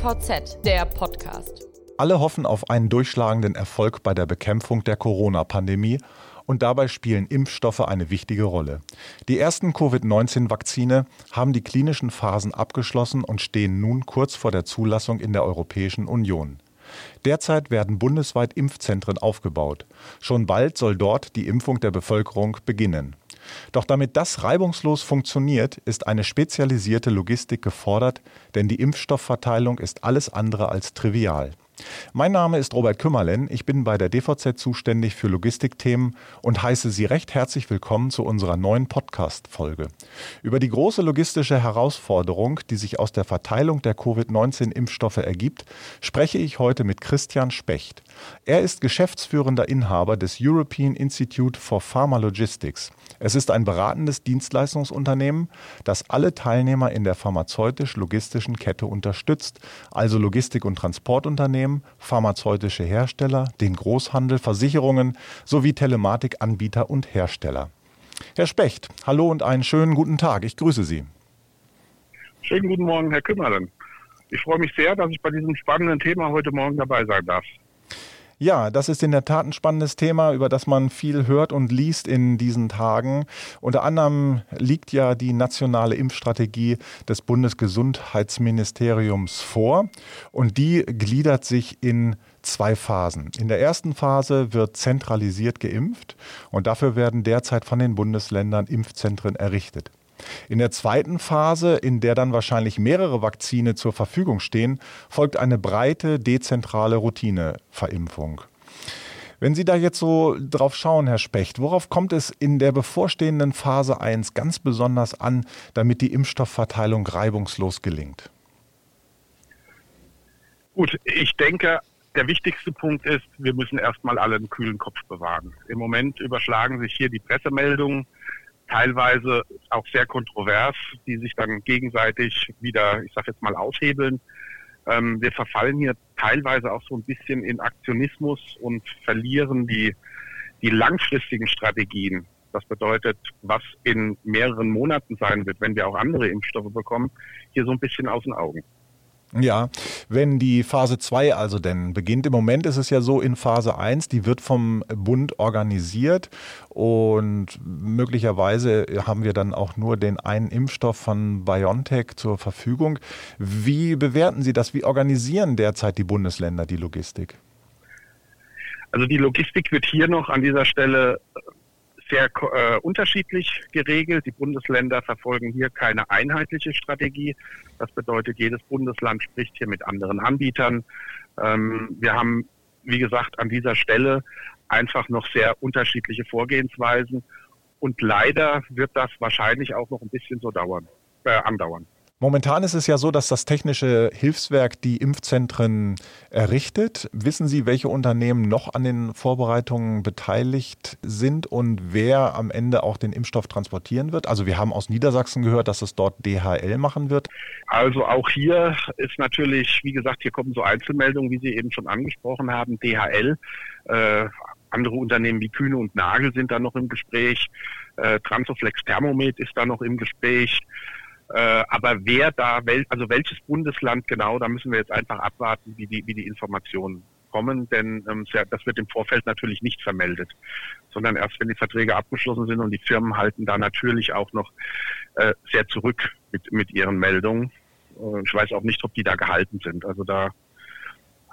DVZ, der Podcast. Alle hoffen auf einen durchschlagenden Erfolg bei der Bekämpfung der Corona-Pandemie und dabei spielen Impfstoffe eine wichtige Rolle. Die ersten Covid-19-Vakzine haben die klinischen Phasen abgeschlossen und stehen nun kurz vor der Zulassung in der Europäischen Union. Derzeit werden bundesweit Impfzentren aufgebaut. Schon bald soll dort die Impfung der Bevölkerung beginnen. Doch damit das reibungslos funktioniert, ist eine spezialisierte Logistik gefordert, denn die Impfstoffverteilung ist alles andere als trivial. Mein Name ist Robert Kümmerlen, ich bin bei der DVZ zuständig für Logistikthemen und heiße Sie recht herzlich willkommen zu unserer neuen Podcast-Folge. Über die große logistische Herausforderung, die sich aus der Verteilung der Covid-19-Impfstoffe ergibt, spreche ich heute mit Christian Specht. Er ist geschäftsführender Inhaber des European Institute for Pharma Logistics. Es ist ein beratendes Dienstleistungsunternehmen, das alle Teilnehmer in der pharmazeutisch-logistischen Kette unterstützt, also Logistik- und Transportunternehmen, Unternehmen, pharmazeutische Hersteller, den Großhandel, Versicherungen sowie Telematikanbieter und Hersteller. Herr Specht, hallo und einen schönen guten Tag. Ich grüße Sie. Schönen guten Morgen, Herr Kümmerlen. Ich freue mich sehr, dass ich bei diesem spannenden Thema heute Morgen dabei sein darf. Ja, das ist in der Tat ein spannendes Thema, über das man viel hört und liest in diesen Tagen. Unter anderem liegt ja die nationale Impfstrategie des Bundesgesundheitsministeriums vor und die gliedert sich in zwei Phasen. In der ersten Phase wird zentralisiert geimpft und dafür werden derzeit von den Bundesländern Impfzentren errichtet. In der zweiten Phase, in der dann wahrscheinlich mehrere Vakzine zur Verfügung stehen, folgt eine breite, dezentrale Routineverimpfung. Wenn Sie da jetzt so drauf schauen, Herr Specht, worauf kommt es in der bevorstehenden Phase 1 ganz besonders an, damit die Impfstoffverteilung reibungslos gelingt? Gut, ich denke, der wichtigste Punkt ist, wir müssen erstmal alle einen kühlen Kopf bewahren. Im Moment überschlagen sich hier die Pressemeldungen teilweise auch sehr kontrovers, die sich dann gegenseitig wieder, ich sage jetzt mal, aushebeln. Ähm, wir verfallen hier teilweise auch so ein bisschen in Aktionismus und verlieren die, die langfristigen Strategien. Das bedeutet, was in mehreren Monaten sein wird, wenn wir auch andere Impfstoffe bekommen, hier so ein bisschen aus den Augen. Ja, wenn die Phase 2 also denn beginnt, im Moment ist es ja so in Phase 1, die wird vom Bund organisiert und möglicherweise haben wir dann auch nur den einen Impfstoff von BioNTech zur Verfügung. Wie bewerten Sie das? Wie organisieren derzeit die Bundesländer die Logistik? Also die Logistik wird hier noch an dieser Stelle sehr äh, unterschiedlich geregelt. Die Bundesländer verfolgen hier keine einheitliche Strategie. Das bedeutet, jedes Bundesland spricht hier mit anderen Anbietern. Ähm, wir haben, wie gesagt, an dieser Stelle einfach noch sehr unterschiedliche Vorgehensweisen. Und leider wird das wahrscheinlich auch noch ein bisschen so dauern, äh, andauern. Momentan ist es ja so, dass das technische Hilfswerk die Impfzentren errichtet. Wissen Sie, welche Unternehmen noch an den Vorbereitungen beteiligt sind und wer am Ende auch den Impfstoff transportieren wird? Also wir haben aus Niedersachsen gehört, dass es dort DHL machen wird. Also auch hier ist natürlich, wie gesagt, hier kommen so Einzelmeldungen, wie Sie eben schon angesprochen haben. DHL, äh, andere Unternehmen wie Kühne und Nagel sind da noch im Gespräch. Äh, Transoflex Thermomet ist da noch im Gespräch. Äh, aber wer da, wel, also welches Bundesland genau, da müssen wir jetzt einfach abwarten, wie die, wie die Informationen kommen, denn ähm, das wird im Vorfeld natürlich nicht vermeldet, sondern erst wenn die Verträge abgeschlossen sind und die Firmen halten da natürlich auch noch äh, sehr zurück mit, mit ihren Meldungen. Äh, ich weiß auch nicht, ob die da gehalten sind. Also da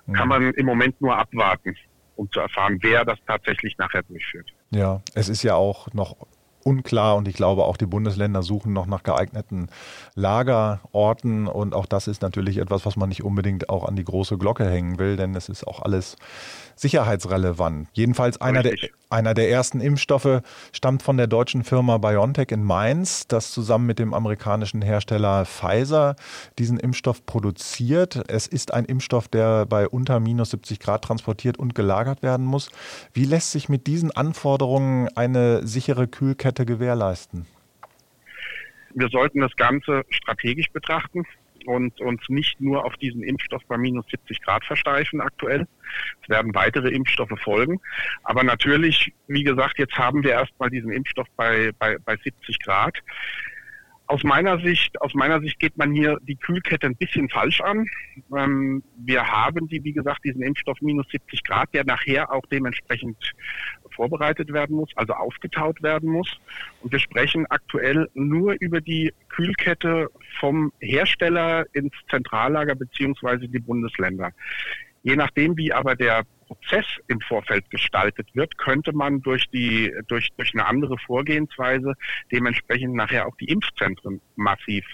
ja. kann man im Moment nur abwarten, um zu erfahren, wer das tatsächlich nachher durchführt. Ja, es ist ja auch noch unklar und ich glaube auch die Bundesländer suchen noch nach geeigneten Lagerorten und auch das ist natürlich etwas, was man nicht unbedingt auch an die große Glocke hängen will, denn es ist auch alles sicherheitsrelevant. Jedenfalls einer der, einer der ersten Impfstoffe stammt von der deutschen Firma BioNTech in Mainz, das zusammen mit dem amerikanischen Hersteller Pfizer diesen Impfstoff produziert. Es ist ein Impfstoff, der bei unter minus 70 Grad transportiert und gelagert werden muss. Wie lässt sich mit diesen Anforderungen eine sichere Kühlkette gewährleisten? Wir sollten das Ganze strategisch betrachten und uns nicht nur auf diesen Impfstoff bei minus 70 Grad versteifen aktuell. Es werden weitere Impfstoffe folgen. Aber natürlich, wie gesagt, jetzt haben wir erstmal diesen Impfstoff bei, bei, bei 70 Grad. Aus meiner Sicht, aus meiner Sicht geht man hier die Kühlkette ein bisschen falsch an. Ähm, wir haben die, wie gesagt, diesen Impfstoff minus 70 Grad, der nachher auch dementsprechend vorbereitet werden muss, also aufgetaut werden muss. Und wir sprechen aktuell nur über die Kühlkette vom Hersteller ins Zentrallager beziehungsweise die Bundesländer. Je nachdem, wie aber der Prozess im Vorfeld gestaltet wird, könnte man durch die durch durch eine andere Vorgehensweise dementsprechend nachher auch die Impfzentren massiv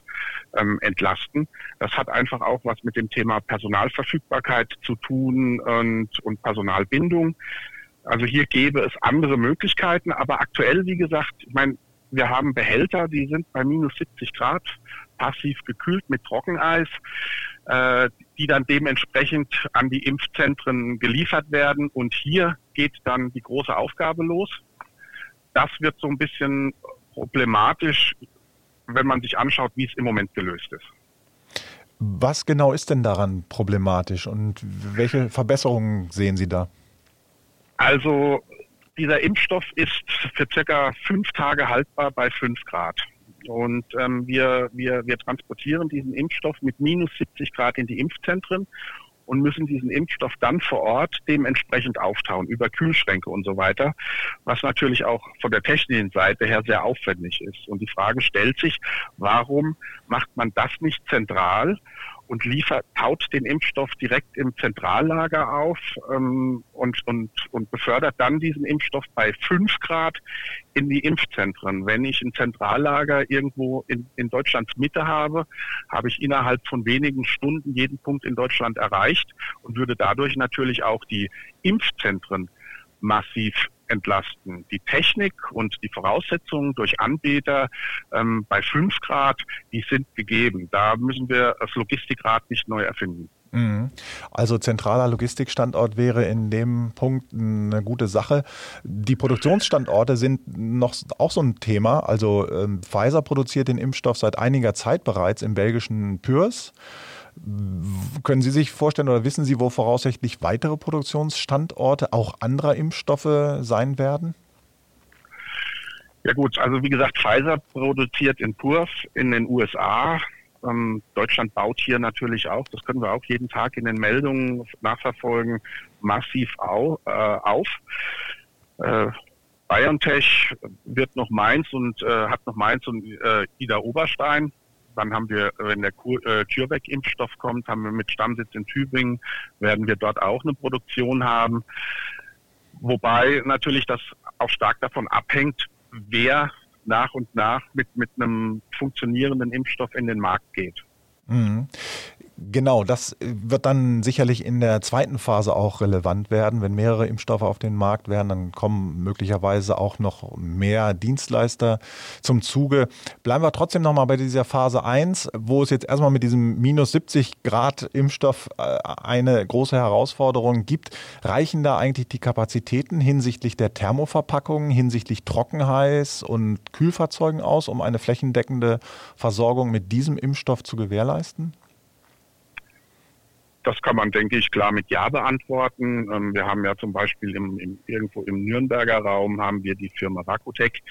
ähm, entlasten. Das hat einfach auch was mit dem Thema Personalverfügbarkeit zu tun und und Personalbindung. Also hier gäbe es andere Möglichkeiten, aber aktuell, wie gesagt, ich meine, wir haben Behälter, die sind bei minus 70 Grad passiv gekühlt mit Trockeneis äh, die dann dementsprechend an die Impfzentren geliefert werden. Und hier geht dann die große Aufgabe los. Das wird so ein bisschen problematisch, wenn man sich anschaut, wie es im Moment gelöst ist. Was genau ist denn daran problematisch und welche Verbesserungen sehen Sie da? Also dieser Impfstoff ist für circa fünf Tage haltbar bei fünf Grad. Und ähm, wir, wir, wir transportieren diesen Impfstoff mit minus 70 Grad in die Impfzentren und müssen diesen Impfstoff dann vor Ort dementsprechend auftauen über Kühlschränke und so weiter, was natürlich auch von der technischen Seite her sehr aufwendig ist. Und die Frage stellt sich, warum macht man das nicht zentral und liefert, taut den Impfstoff direkt im Zentrallager auf ähm, und, und, und befördert dann diesen Impfstoff bei 5 Grad in die Impfzentren. Wenn ich ein Zentrallager irgendwo in, in Deutschlands Mitte habe, habe ich innerhalb von wenigen Stunden jeden Punkt in Deutschland erreicht und würde dadurch natürlich auch die Impfzentren massiv entlasten. Die Technik und die Voraussetzungen durch Anbieter ähm, bei 5 Grad, die sind gegeben. Da müssen wir das Logistikrad nicht neu erfinden. Mhm. Also zentraler Logistikstandort wäre in dem Punkt eine gute Sache. Die Produktionsstandorte sind noch auch so ein Thema. Also ähm, Pfizer produziert den Impfstoff seit einiger Zeit bereits im belgischen Pürs. Können Sie sich vorstellen oder wissen Sie, wo voraussichtlich weitere Produktionsstandorte auch anderer Impfstoffe sein werden? Ja gut, also wie gesagt, Pfizer produziert in Purs in den USA. Ähm, Deutschland baut hier natürlich auch, das können wir auch jeden Tag in den Meldungen nachverfolgen, massiv au, äh, auf. Äh, BioNTech wird noch Mainz und äh, hat noch Mainz und äh, Ida Oberstein. Dann haben wir, wenn der äh, CureVac-Impfstoff kommt, haben wir mit Stammsitz in Tübingen, werden wir dort auch eine Produktion haben. Wobei natürlich das auch stark davon abhängt, wer nach und nach mit, mit einem funktionierenden Impfstoff in den Markt geht. Mhm. Genau, das wird dann sicherlich in der zweiten Phase auch relevant werden. Wenn mehrere Impfstoffe auf den Markt werden, dann kommen möglicherweise auch noch mehr Dienstleister zum Zuge. Bleiben wir trotzdem nochmal bei dieser Phase 1, wo es jetzt erstmal mit diesem minus 70 Grad Impfstoff äh, eine große Herausforderung gibt. Reichen da eigentlich die Kapazitäten hinsichtlich der Thermoverpackungen, hinsichtlich Trockenheiß und Kühlfahrzeugen aus, um eine flächendeckende Versorgung mit diesem Impfstoff zu gewährleisten? Das kann man, denke ich, klar mit Ja beantworten. Ähm, wir haben ja zum Beispiel im, im, irgendwo im Nürnberger Raum haben wir die Firma Rakutec,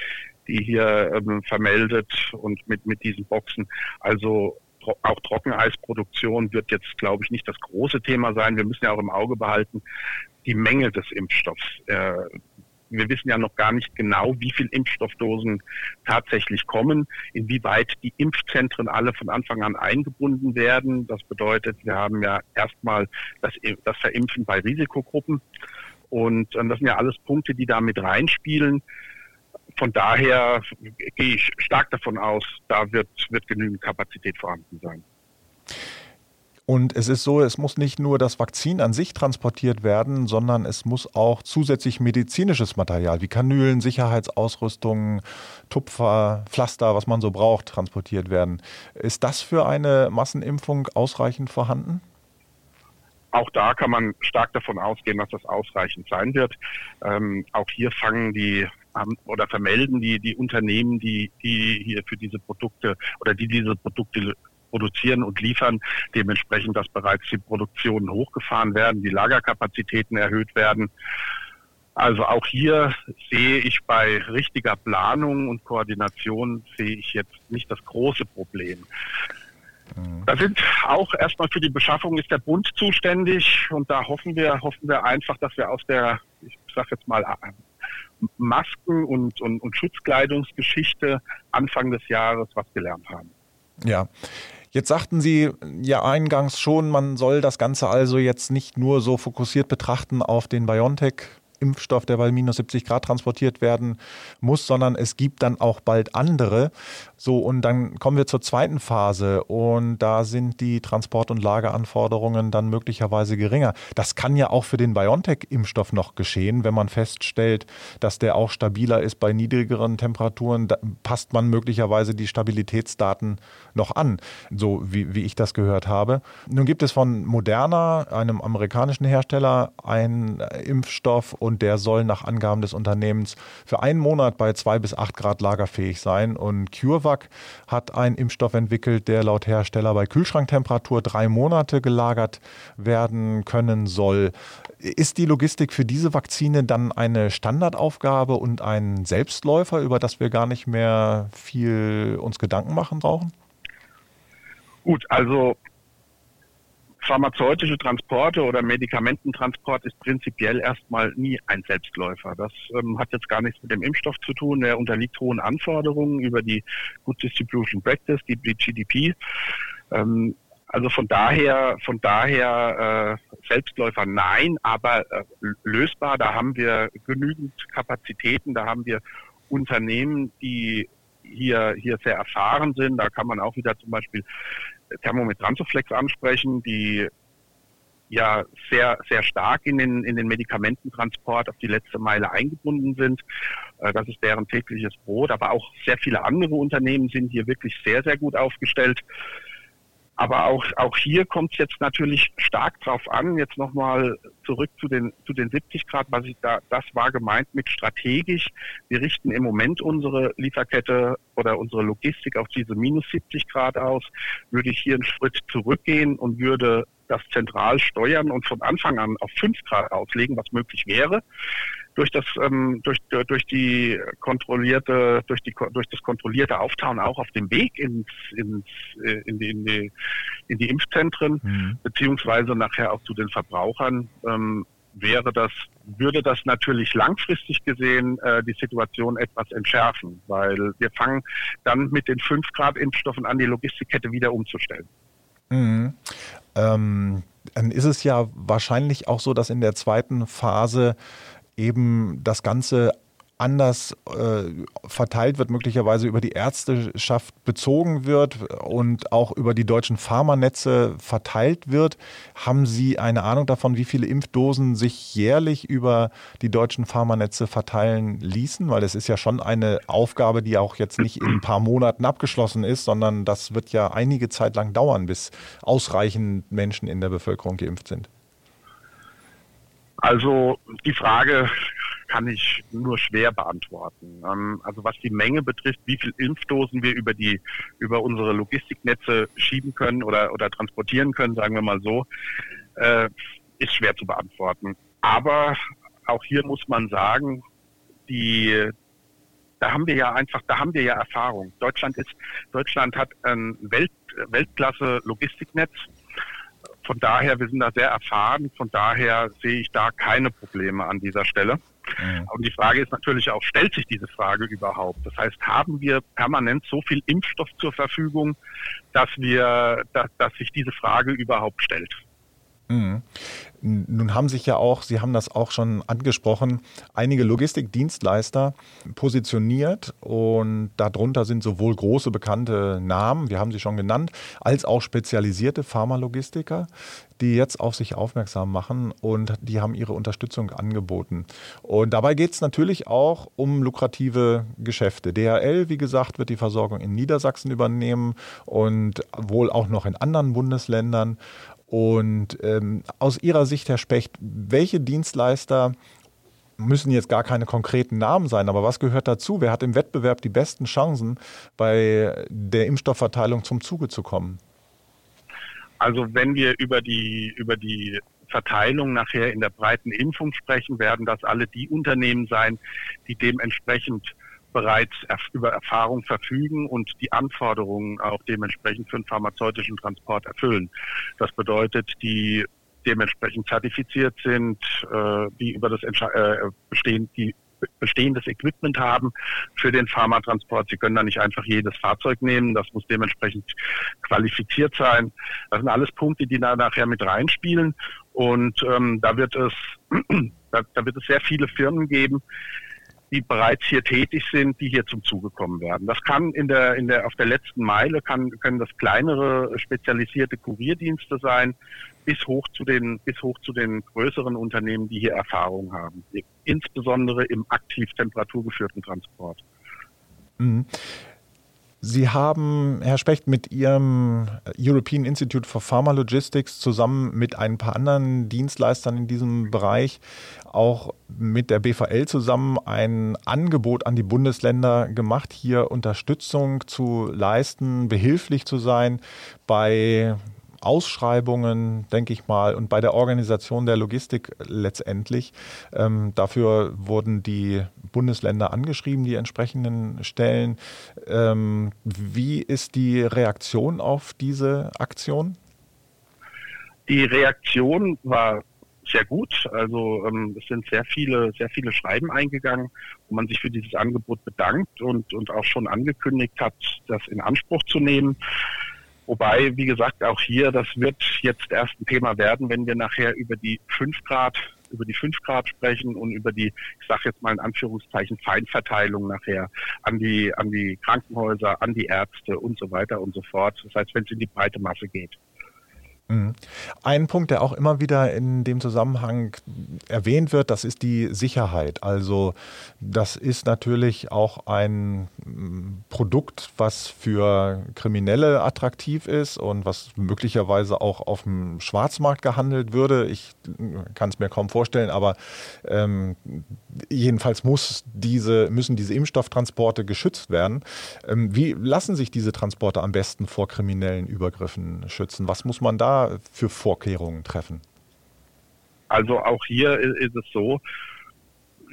die hier ähm, vermeldet und mit, mit diesen Boxen. Also auch Trockeneisproduktion wird jetzt, glaube ich, nicht das große Thema sein. Wir müssen ja auch im Auge behalten, die Menge des Impfstoffs. Äh, wir wissen ja noch gar nicht genau, wie viel Impfstoffdosen tatsächlich kommen, inwieweit die Impfzentren alle von Anfang an eingebunden werden. Das bedeutet, wir haben ja erstmal das, das Verimpfen bei Risikogruppen. Und das sind ja alles Punkte, die da mit reinspielen. Von daher gehe ich stark davon aus, da wird, wird genügend Kapazität vorhanden sein. Und es ist so, es muss nicht nur das Vakzin an sich transportiert werden, sondern es muss auch zusätzlich medizinisches Material wie Kanülen, Sicherheitsausrüstung, Tupfer, Pflaster, was man so braucht, transportiert werden. Ist das für eine Massenimpfung ausreichend vorhanden? Auch da kann man stark davon ausgehen, dass das ausreichend sein wird. Ähm, auch hier fangen die oder vermelden die, die Unternehmen, die, die hier für diese Produkte oder die diese Produkte produzieren und liefern. Dementsprechend, dass bereits die Produktionen hochgefahren werden, die Lagerkapazitäten erhöht werden. Also auch hier sehe ich bei richtiger Planung und Koordination sehe ich jetzt nicht das große Problem. Mhm. Da sind auch erstmal für die Beschaffung ist der Bund zuständig und da hoffen wir, hoffen wir einfach, dass wir aus der, ich sag jetzt mal, Masken- und, und, und Schutzkleidungsgeschichte Anfang des Jahres was gelernt haben. Ja. Jetzt sagten Sie ja eingangs schon, man soll das Ganze also jetzt nicht nur so fokussiert betrachten auf den BioNTech Impfstoff, der bei minus 70 Grad transportiert werden muss, sondern es gibt dann auch bald andere. So, und dann kommen wir zur zweiten Phase und da sind die Transport- und Lageranforderungen dann möglicherweise geringer. Das kann ja auch für den BioNTech-Impfstoff noch geschehen, wenn man feststellt, dass der auch stabiler ist bei niedrigeren Temperaturen. Passt man möglicherweise die Stabilitätsdaten noch an, so wie, wie ich das gehört habe. Nun gibt es von Moderna, einem amerikanischen Hersteller, einen Impfstoff und und der soll nach Angaben des Unternehmens für einen Monat bei zwei bis acht Grad lagerfähig sein. Und CureVac hat einen Impfstoff entwickelt, der laut Hersteller bei Kühlschranktemperatur drei Monate gelagert werden können soll. Ist die Logistik für diese Vakzine dann eine Standardaufgabe und ein Selbstläufer, über das wir gar nicht mehr viel uns Gedanken machen brauchen? Gut, also pharmazeutische Transporte oder Medikamententransport ist prinzipiell erstmal nie ein Selbstläufer. Das ähm, hat jetzt gar nichts mit dem Impfstoff zu tun. Der unterliegt hohen Anforderungen über die Good Distribution Practice, die GDP. Ähm, also von daher, von daher äh, Selbstläufer nein, aber äh, lösbar. Da haben wir genügend Kapazitäten, da haben wir Unternehmen, die hier, hier sehr erfahren sind. Da kann man auch wieder zum Beispiel Thermometrantoflex ansprechen, die ja sehr, sehr stark in den, in den Medikamententransport auf die letzte Meile eingebunden sind. Äh, das ist deren tägliches Brot. Aber auch sehr viele andere Unternehmen sind hier wirklich sehr, sehr gut aufgestellt. Aber auch, auch hier kommt es jetzt natürlich stark drauf an, jetzt nochmal zurück zu den, zu den 70 Grad, was ich da, das war gemeint mit strategisch. Wir richten im Moment unsere Lieferkette oder unsere Logistik auf diese minus 70 Grad aus. Würde ich hier einen Schritt zurückgehen und würde das zentral steuern und von Anfang an auf 5 Grad auslegen, was möglich wäre, durch das ähm, durch durch die kontrollierte durch die durch das kontrollierte Auftauen auch auf dem Weg ins, ins äh, in die in die in die Impfzentren mhm. beziehungsweise nachher auch zu den Verbrauchern ähm, wäre das würde das natürlich langfristig gesehen äh, die Situation etwas entschärfen, weil wir fangen dann mit den 5 Grad Impfstoffen an, die Logistikkette wieder umzustellen. Mhm. Ähm, dann ist es ja wahrscheinlich auch so, dass in der zweiten Phase eben das Ganze anders äh, verteilt wird, möglicherweise über die Ärzteschaft bezogen wird und auch über die deutschen Pharmanetze verteilt wird. Haben Sie eine Ahnung davon, wie viele Impfdosen sich jährlich über die deutschen Pharmanetze verteilen ließen? Weil es ist ja schon eine Aufgabe, die auch jetzt nicht in ein paar Monaten abgeschlossen ist, sondern das wird ja einige Zeit lang dauern, bis ausreichend Menschen in der Bevölkerung geimpft sind. Also die Frage kann ich nur schwer beantworten. Ähm, also was die Menge betrifft, wie viel Impfdosen wir über die über unsere Logistiknetze schieben können oder oder transportieren können, sagen wir mal so, äh, ist schwer zu beantworten. Aber auch hier muss man sagen, die da haben wir ja einfach, da haben wir ja Erfahrung. Deutschland ist, Deutschland hat ein Welt, Weltklasse Logistiknetz von daher, wir sind da sehr erfahren, von daher sehe ich da keine Probleme an dieser Stelle. Mhm. Und die Frage ist natürlich auch, stellt sich diese Frage überhaupt? Das heißt, haben wir permanent so viel Impfstoff zur Verfügung, dass wir, dass, dass sich diese Frage überhaupt stellt? Mhm. Nun haben sich ja auch, Sie haben das auch schon angesprochen, einige Logistikdienstleister positioniert und darunter sind sowohl große bekannte Namen, wir haben sie schon genannt, als auch spezialisierte Pharmalogistiker, die jetzt auf sich aufmerksam machen und die haben ihre Unterstützung angeboten. Und dabei geht es natürlich auch um lukrative Geschäfte. DHL, wie gesagt, wird die Versorgung in Niedersachsen übernehmen und wohl auch noch in anderen Bundesländern. Und ähm, aus Ihrer Sicht, Herr Specht, welche Dienstleister müssen jetzt gar keine konkreten Namen sein, aber was gehört dazu? Wer hat im Wettbewerb die besten Chancen, bei der Impfstoffverteilung zum Zuge zu kommen? Also wenn wir über die, über die Verteilung nachher in der breiten Impfung sprechen, werden das alle die Unternehmen sein, die dementsprechend bereits über Erfahrung verfügen und die Anforderungen auch dementsprechend für den pharmazeutischen Transport erfüllen. Das bedeutet, die dementsprechend zertifiziert sind, äh, die über das äh, bestehen, die bestehendes Equipment haben für den Pharmatransport. Sie können da nicht einfach jedes Fahrzeug nehmen. Das muss dementsprechend qualifiziert sein. Das sind alles Punkte, die da nachher mit reinspielen. Und ähm, da wird es da, da wird es sehr viele Firmen geben, die bereits hier tätig sind, die hier zum Zuge kommen werden. Das kann in der, in der, auf der letzten Meile kann, können das kleinere spezialisierte Kurierdienste sein, bis hoch zu den, bis hoch zu den größeren Unternehmen, die hier Erfahrung haben. Insbesondere im aktiv temperaturgeführten Transport. Mhm. Sie haben, Herr Specht, mit Ihrem European Institute for Pharma Logistics zusammen mit ein paar anderen Dienstleistern in diesem Bereich auch mit der BVL zusammen ein Angebot an die Bundesländer gemacht, hier Unterstützung zu leisten, behilflich zu sein bei Ausschreibungen, denke ich mal, und bei der Organisation der Logistik letztendlich. Ähm, dafür wurden die Bundesländer angeschrieben, die entsprechenden Stellen. Ähm, wie ist die Reaktion auf diese Aktion? Die Reaktion war sehr gut. Also ähm, es sind sehr viele, sehr viele Schreiben eingegangen, wo man sich für dieses Angebot bedankt und, und auch schon angekündigt hat, das in Anspruch zu nehmen. Wobei, wie gesagt, auch hier, das wird jetzt erst ein Thema werden, wenn wir nachher über die 5 Grad, über die 5 Grad sprechen und über die, ich sage jetzt mal in Anführungszeichen, Feinverteilung nachher an die, an die Krankenhäuser, an die Ärzte und so weiter und so fort. Das heißt, wenn es in die breite Masse geht. Mhm. Ein Punkt, der auch immer wieder in dem Zusammenhang erwähnt wird, das ist die Sicherheit. Also das ist natürlich auch ein mm, Produkt, was für Kriminelle attraktiv ist und was möglicherweise auch auf dem Schwarzmarkt gehandelt würde. Ich kann es mir kaum vorstellen, aber ähm, jedenfalls muss diese, müssen diese Impfstofftransporte geschützt werden. Ähm, wie lassen sich diese Transporte am besten vor kriminellen Übergriffen schützen? Was muss man da für Vorkehrungen treffen? Also auch hier ist es so,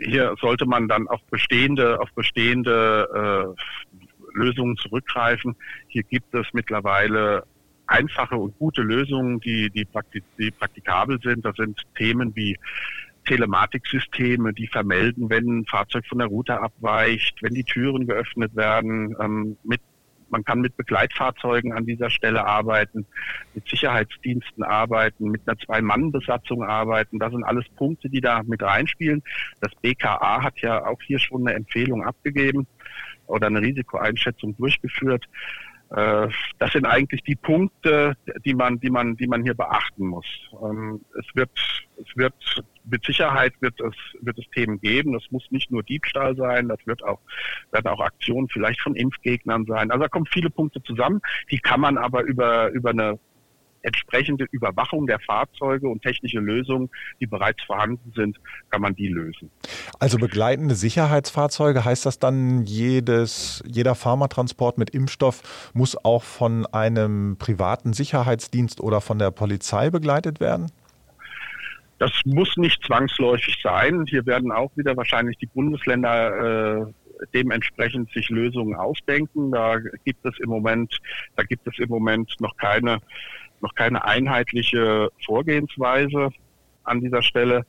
hier sollte man dann auf bestehende, auf bestehende äh, Lösungen zurückgreifen. Hier gibt es mittlerweile einfache und gute Lösungen, die, die, praktik die praktikabel sind. Das sind Themen wie Telematiksysteme, die vermelden, wenn ein Fahrzeug von der Route abweicht, wenn die Türen geöffnet werden, ähm, mit man kann mit Begleitfahrzeugen an dieser Stelle arbeiten, mit Sicherheitsdiensten arbeiten, mit einer Zwei-Mann-Besatzung arbeiten. Das sind alles Punkte, die da mit reinspielen. Das BKA hat ja auch hier schon eine Empfehlung abgegeben oder eine Risikoeinschätzung durchgeführt. Äh, das sind eigentlich die Punkte, die man, die man, die man hier beachten muss. Ähm, es wird, es wird mit Sicherheit wird es, wird es Themen geben. Das muss nicht nur Diebstahl sein, das wird auch, werden auch Aktionen vielleicht von Impfgegnern sein. Also da kommen viele Punkte zusammen. Die kann man aber über, über eine entsprechende Überwachung der Fahrzeuge und technische Lösungen, die bereits vorhanden sind, kann man die lösen. Also begleitende Sicherheitsfahrzeuge, heißt das dann, jedes, jeder Pharmatransport mit Impfstoff muss auch von einem privaten Sicherheitsdienst oder von der Polizei begleitet werden? Das muss nicht zwangsläufig sein. Hier werden auch wieder wahrscheinlich die Bundesländer äh, dementsprechend sich Lösungen ausdenken. Da gibt es im Moment, da gibt es im Moment noch keine, noch keine einheitliche Vorgehensweise an dieser Stelle.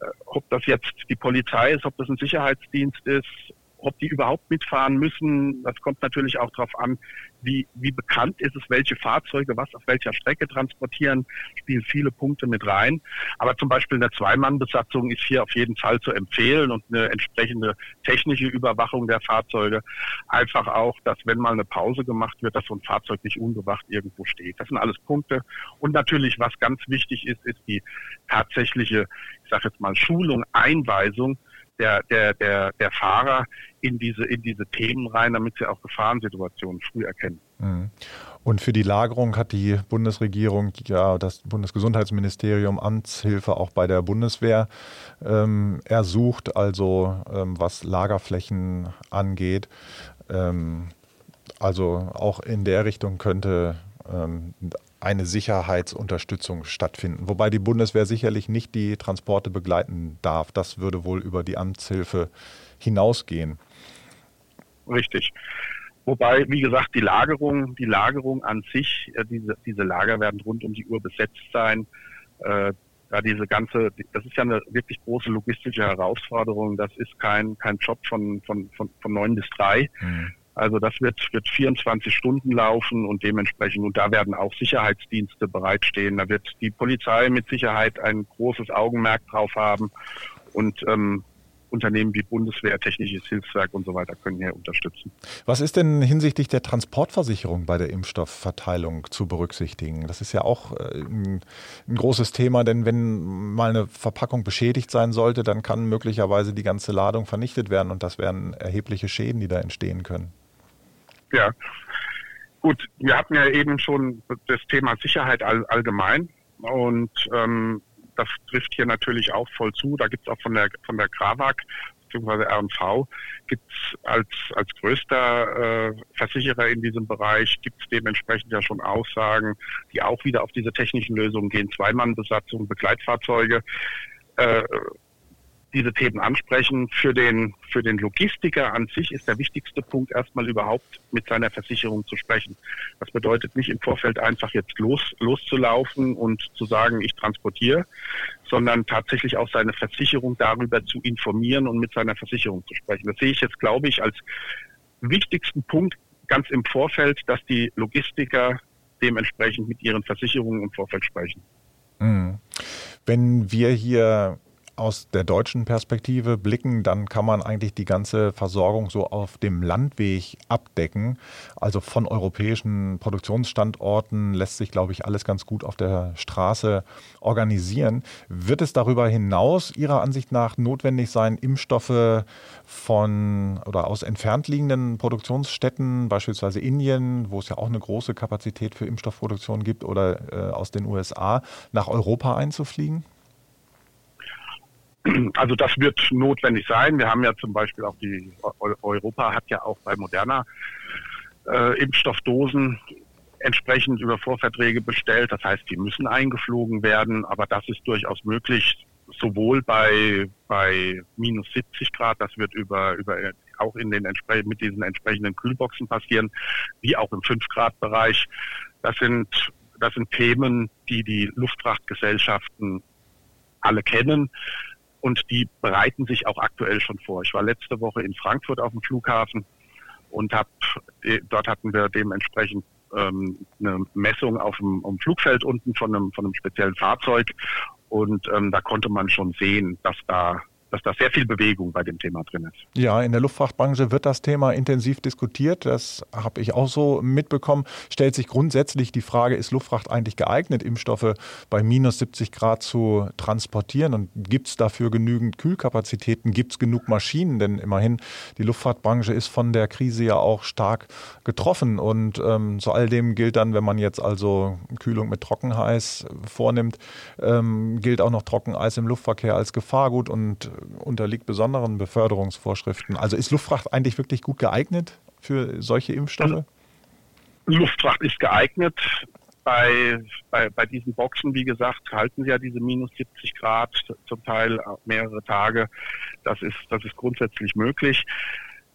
Äh, ob das jetzt die Polizei ist, ob das ein Sicherheitsdienst ist, ob die überhaupt mitfahren müssen, das kommt natürlich auch darauf an, wie, wie bekannt ist es, welche Fahrzeuge was auf welcher Strecke transportieren, spielen viele Punkte mit rein. Aber zum Beispiel eine Zweimannbesatzung ist hier auf jeden Fall zu empfehlen und eine entsprechende technische Überwachung der Fahrzeuge. Einfach auch, dass wenn mal eine Pause gemacht wird, dass so ein Fahrzeug nicht unbewacht irgendwo steht. Das sind alles Punkte. Und natürlich, was ganz wichtig ist, ist die tatsächliche, ich sage jetzt mal, Schulung, Einweisung der, der, der, der Fahrer in diese, in diese Themen rein, damit sie auch Gefahrensituationen früh erkennen. Mhm. Und für die Lagerung hat die Bundesregierung, ja, das Bundesgesundheitsministerium Amtshilfe auch bei der Bundeswehr ähm, ersucht, also ähm, was Lagerflächen angeht. Ähm, also auch in der Richtung könnte ähm, eine Sicherheitsunterstützung stattfinden. Wobei die Bundeswehr sicherlich nicht die Transporte begleiten darf. Das würde wohl über die Amtshilfe hinausgehen. Richtig. Wobei, wie gesagt, die Lagerung, die Lagerung an sich, äh, diese, diese Lager werden rund um die Uhr besetzt sein. Äh, da diese ganze, das ist ja eine wirklich große logistische Herausforderung. Das ist kein, kein Job von, von, von, von neun bis drei. Mhm. Also das wird, wird 24 Stunden laufen und dementsprechend, und da werden auch Sicherheitsdienste bereitstehen. Da wird die Polizei mit Sicherheit ein großes Augenmerk drauf haben. Und ähm, Unternehmen wie Bundeswehr, Technisches Hilfswerk und so weiter können hier unterstützen. Was ist denn hinsichtlich der Transportversicherung bei der Impfstoffverteilung zu berücksichtigen? Das ist ja auch äh, ein, ein, großes Thema, denn wenn mal eine Verpackung beschädigt sein sollte, dann kann möglicherweise die ganze Ladung vernichtet werden und das wären erhebliche Schäden, die da entstehen können. Ja, gut, wir hatten ja eben schon das Thema Sicherheit all, allgemein und ähm, das trifft hier natürlich auch voll zu. Da gibt es auch von der von der Krawak bzw. RNV gibt es als, als größter äh, Versicherer in diesem Bereich, gibt es dementsprechend ja schon Aussagen, die auch wieder auf diese technischen Lösungen gehen, Zweimannbesatzung, Begleitfahrzeuge. Äh, diese Themen ansprechen. Für den, für den Logistiker an sich ist der wichtigste Punkt erstmal überhaupt mit seiner Versicherung zu sprechen. Das bedeutet nicht im Vorfeld einfach jetzt los, loszulaufen und zu sagen, ich transportiere, sondern tatsächlich auch seine Versicherung darüber zu informieren und mit seiner Versicherung zu sprechen. Das sehe ich jetzt, glaube ich, als wichtigsten Punkt ganz im Vorfeld, dass die Logistiker dementsprechend mit ihren Versicherungen im Vorfeld sprechen. Hm. Wenn wir hier aus der deutschen Perspektive blicken, dann kann man eigentlich die ganze Versorgung so auf dem Landweg abdecken. Also von europäischen Produktionsstandorten lässt sich, glaube ich, alles ganz gut auf der Straße organisieren. Wird es darüber hinaus Ihrer Ansicht nach notwendig sein, Impfstoffe von oder aus entfernt liegenden Produktionsstätten, beispielsweise Indien, wo es ja auch eine große Kapazität für Impfstoffproduktion gibt, oder äh, aus den USA, nach Europa einzufliegen? Also das wird notwendig sein. Wir haben ja zum Beispiel auch die Europa hat ja auch bei Moderna äh, Impfstoffdosen entsprechend über Vorverträge bestellt. Das heißt, die müssen eingeflogen werden, aber das ist durchaus möglich, sowohl bei, bei minus 70 Grad, das wird über, über auch in den mit diesen entsprechenden Kühlboxen passieren, wie auch im 5 Grad Bereich. Das sind, das sind Themen, die die Luftfrachtgesellschaften alle kennen und die bereiten sich auch aktuell schon vor. Ich war letzte Woche in Frankfurt auf dem Flughafen und hab, äh, dort hatten wir dementsprechend ähm, eine Messung auf dem, dem Flugfeld unten von einem, von einem speziellen Fahrzeug und ähm, da konnte man schon sehen, dass da dass da sehr viel Bewegung bei dem Thema drin ist. Ja, in der Luftfrachtbranche wird das Thema intensiv diskutiert. Das habe ich auch so mitbekommen. Stellt sich grundsätzlich die Frage, ist Luftfracht eigentlich geeignet, Impfstoffe bei minus 70 Grad zu transportieren? Und gibt es dafür genügend Kühlkapazitäten? Gibt es genug Maschinen? Denn immerhin, die Luftfahrtbranche ist von der Krise ja auch stark getroffen. Und ähm, zu all dem gilt dann, wenn man jetzt also Kühlung mit Trockenheiß vornimmt, ähm, gilt auch noch Trockeneis im Luftverkehr als Gefahrgut. Und unterliegt besonderen Beförderungsvorschriften. Also ist Luftfracht eigentlich wirklich gut geeignet für solche Impfstoffe? Also, Luftfracht ist geeignet. Bei, bei, bei diesen Boxen, wie gesagt, halten sie ja diese minus 70 Grad, zum Teil mehrere Tage. Das ist, das ist grundsätzlich möglich.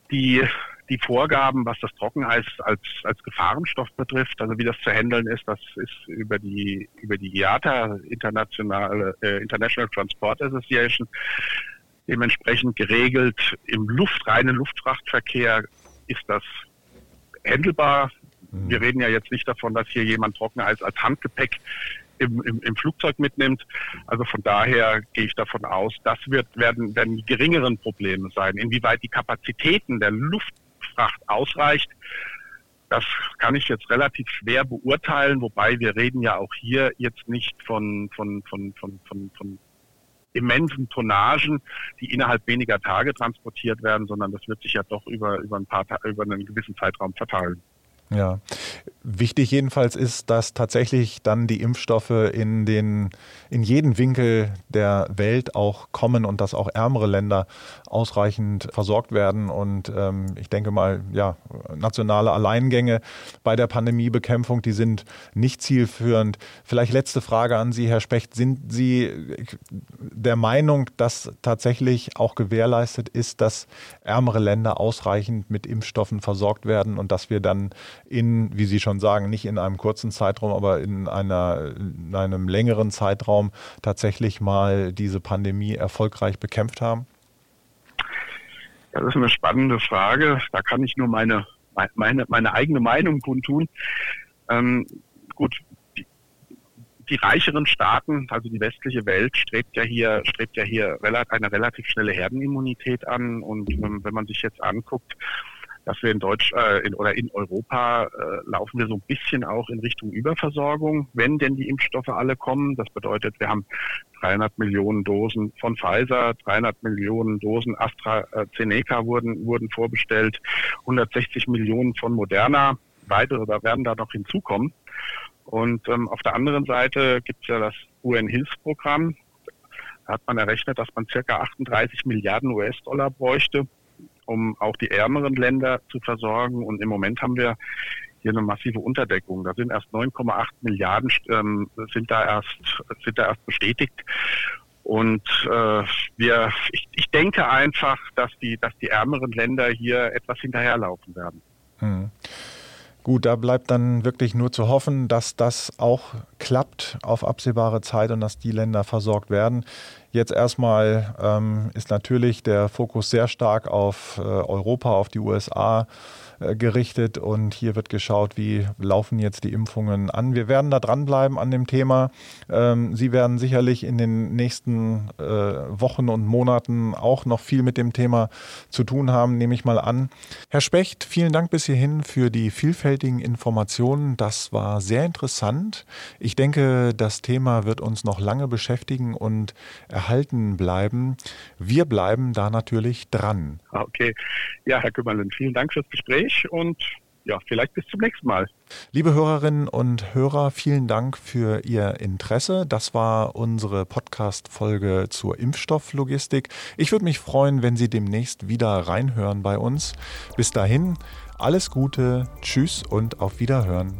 Die die Vorgaben, was das Trockeneis als, als Gefahrenstoff betrifft, also wie das zu handeln ist, das ist über die, über die IATA, Internationale, äh, International Transport Association, dementsprechend geregelt. Im luftreinen Luftfrachtverkehr ist das handelbar. Mhm. Wir reden ja jetzt nicht davon, dass hier jemand Trockeneis als Handgepäck im, im, im Flugzeug mitnimmt. Also von daher gehe ich davon aus, das wird, werden, werden die geringeren Probleme sein. Inwieweit die Kapazitäten der Luftfracht ausreicht, das kann ich jetzt relativ schwer beurteilen, wobei wir reden ja auch hier jetzt nicht von, von, von, von, von, von immensen Tonnagen, die innerhalb weniger Tage transportiert werden, sondern das wird sich ja doch über, über ein paar über einen gewissen Zeitraum verteilen. Ja, wichtig jedenfalls ist, dass tatsächlich dann die Impfstoffe in den in jeden Winkel der Welt auch kommen und dass auch ärmere Länder ausreichend versorgt werden. Und ähm, ich denke mal, ja, nationale Alleingänge bei der Pandemiebekämpfung, die sind nicht zielführend. Vielleicht letzte Frage an Sie, Herr Specht. Sind Sie der Meinung, dass tatsächlich auch gewährleistet ist, dass ärmere Länder ausreichend mit Impfstoffen versorgt werden und dass wir dann in, wie Sie schon sagen, nicht in einem kurzen Zeitraum, aber in, einer, in einem längeren Zeitraum tatsächlich mal diese Pandemie erfolgreich bekämpft haben? Das ist eine spannende Frage. Da kann ich nur meine, meine, meine eigene Meinung kundtun. Ähm, gut, die, reicheren Staaten, also die westliche Welt, strebt ja hier, strebt ja hier eine relativ schnelle Herdenimmunität an. Und ähm, wenn man sich jetzt anguckt, dass wir in Deutsch äh, in, oder in Europa äh, laufen wir so ein bisschen auch in Richtung Überversorgung, wenn denn die Impfstoffe alle kommen. Das bedeutet, wir haben 300 Millionen Dosen von Pfizer, 300 Millionen Dosen AstraZeneca wurden wurden vorbestellt, 160 Millionen von Moderna. Weitere da werden da noch hinzukommen. Und ähm, auf der anderen Seite gibt es ja das UN-Hilfsprogramm. Da hat man errechnet, dass man circa 38 Milliarden US-Dollar bräuchte, um auch die ärmeren Länder zu versorgen. Und im Moment haben wir hier eine massive Unterdeckung. Da sind erst 9,8 Milliarden ähm, sind da erst sind da erst bestätigt. Und äh, wir, ich, ich denke einfach, dass die, dass die ärmeren Länder hier etwas hinterherlaufen werden. Hm. Gut, da bleibt dann wirklich nur zu hoffen, dass das auch klappt auf absehbare Zeit und dass die Länder versorgt werden. Jetzt erstmal ähm, ist natürlich der Fokus sehr stark auf äh, Europa, auf die USA gerichtet und hier wird geschaut, wie laufen jetzt die Impfungen an. Wir werden da dranbleiben an dem Thema. Ähm, Sie werden sicherlich in den nächsten äh, Wochen und Monaten auch noch viel mit dem Thema zu tun haben, nehme ich mal an. Herr Specht, vielen Dank bis hierhin für die vielfältigen Informationen. Das war sehr interessant. Ich denke, das Thema wird uns noch lange beschäftigen und erhalten bleiben. Wir bleiben da natürlich dran. Okay. Ja, Herr Kümmerlin, vielen Dank fürs Gespräch und ja, vielleicht bis zum nächsten Mal. Liebe Hörerinnen und Hörer, vielen Dank für Ihr Interesse. Das war unsere Podcast-Folge zur Impfstofflogistik. Ich würde mich freuen, wenn Sie demnächst wieder reinhören bei uns. Bis dahin, alles Gute, Tschüss und auf Wiederhören.